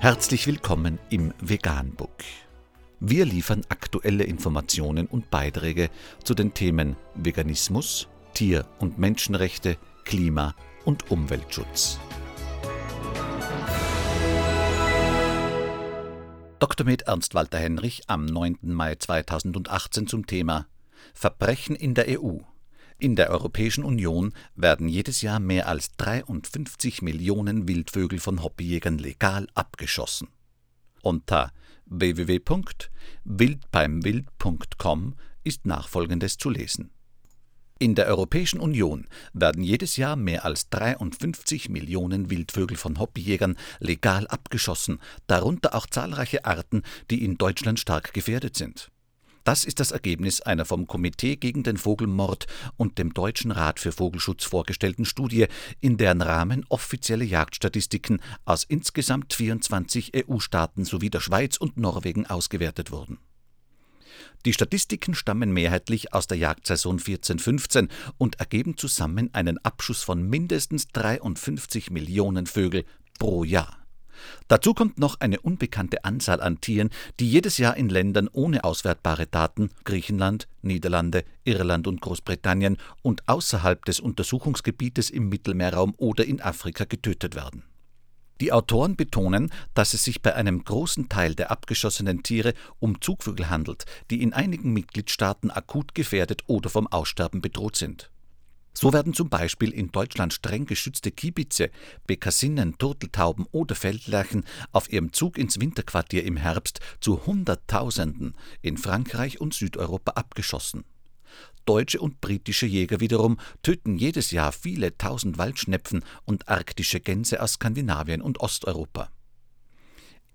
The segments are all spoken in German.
Herzlich willkommen im Veganbook. Wir liefern aktuelle Informationen und Beiträge zu den Themen Veganismus, Tier- und Menschenrechte, Klima- und Umweltschutz. Dr. Med Ernst Walter Henrich am 9. Mai 2018 zum Thema Verbrechen in der EU in der Europäischen Union werden jedes Jahr mehr als 53 Millionen Wildvögel von Hobbyjägern legal abgeschossen. Unter www.wildbeimwild.com ist nachfolgendes zu lesen. In der Europäischen Union werden jedes Jahr mehr als 53 Millionen Wildvögel von Hobbyjägern legal abgeschossen, darunter auch zahlreiche Arten, die in Deutschland stark gefährdet sind. Das ist das Ergebnis einer vom Komitee gegen den Vogelmord und dem Deutschen Rat für Vogelschutz vorgestellten Studie, in deren Rahmen offizielle Jagdstatistiken aus insgesamt 24 EU-Staaten sowie der Schweiz und Norwegen ausgewertet wurden. Die Statistiken stammen mehrheitlich aus der Jagdsaison 14-15 und ergeben zusammen einen Abschuss von mindestens 53 Millionen Vögel pro Jahr. Dazu kommt noch eine unbekannte Anzahl an Tieren, die jedes Jahr in Ländern ohne auswertbare Daten Griechenland, Niederlande, Irland und Großbritannien und außerhalb des Untersuchungsgebietes im Mittelmeerraum oder in Afrika getötet werden. Die Autoren betonen, dass es sich bei einem großen Teil der abgeschossenen Tiere um Zugvögel handelt, die in einigen Mitgliedstaaten akut gefährdet oder vom Aussterben bedroht sind. So werden zum Beispiel in Deutschland streng geschützte Kiebitze, Bekassinnen, Turteltauben oder Feldlerchen auf ihrem Zug ins Winterquartier im Herbst zu Hunderttausenden in Frankreich und Südeuropa abgeschossen. Deutsche und britische Jäger wiederum töten jedes Jahr viele tausend Waldschnepfen und arktische Gänse aus Skandinavien und Osteuropa.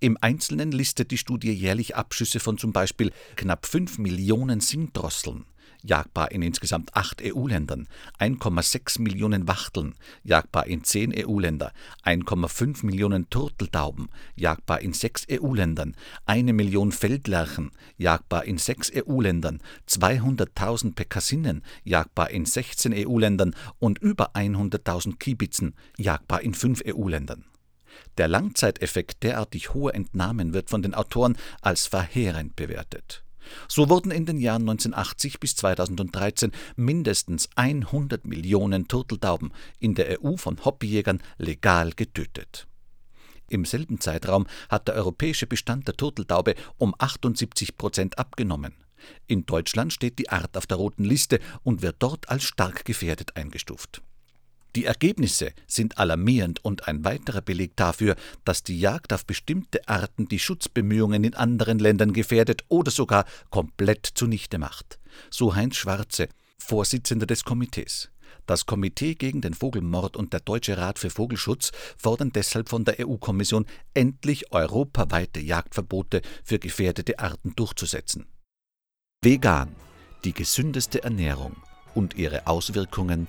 Im Einzelnen listet die Studie jährlich Abschüsse von zum Beispiel knapp 5 Millionen Singdrosseln, jagbar in insgesamt acht EU-Ländern, 1,6 Millionen Wachteln, jagbar in zehn EU-Länder, 1,5 Millionen Turteltauben, jagbar in sechs EU-Ländern, eine Million Feldlerchen, jagbar in sechs EU-Ländern, 200.000 Pekassinnen, jagbar in 16 EU-Ländern und über 100.000 Kiebitzen, jagbar in fünf EU-Ländern. Der Langzeiteffekt derartig hoher Entnahmen wird von den Autoren als verheerend bewertet. So wurden in den Jahren 1980 bis 2013 mindestens 100 Millionen Turteltauben in der EU von Hobbyjägern legal getötet. Im selben Zeitraum hat der europäische Bestand der Turteltaube um 78 Prozent abgenommen. In Deutschland steht die Art auf der roten Liste und wird dort als stark gefährdet eingestuft. Die Ergebnisse sind alarmierend und ein weiterer Beleg dafür, dass die Jagd auf bestimmte Arten die Schutzbemühungen in anderen Ländern gefährdet oder sogar komplett zunichte macht. So Heinz Schwarze, Vorsitzender des Komitees. Das Komitee gegen den Vogelmord und der Deutsche Rat für Vogelschutz fordern deshalb von der EU-Kommission, endlich europaweite Jagdverbote für gefährdete Arten durchzusetzen. Vegan, die gesündeste Ernährung und ihre Auswirkungen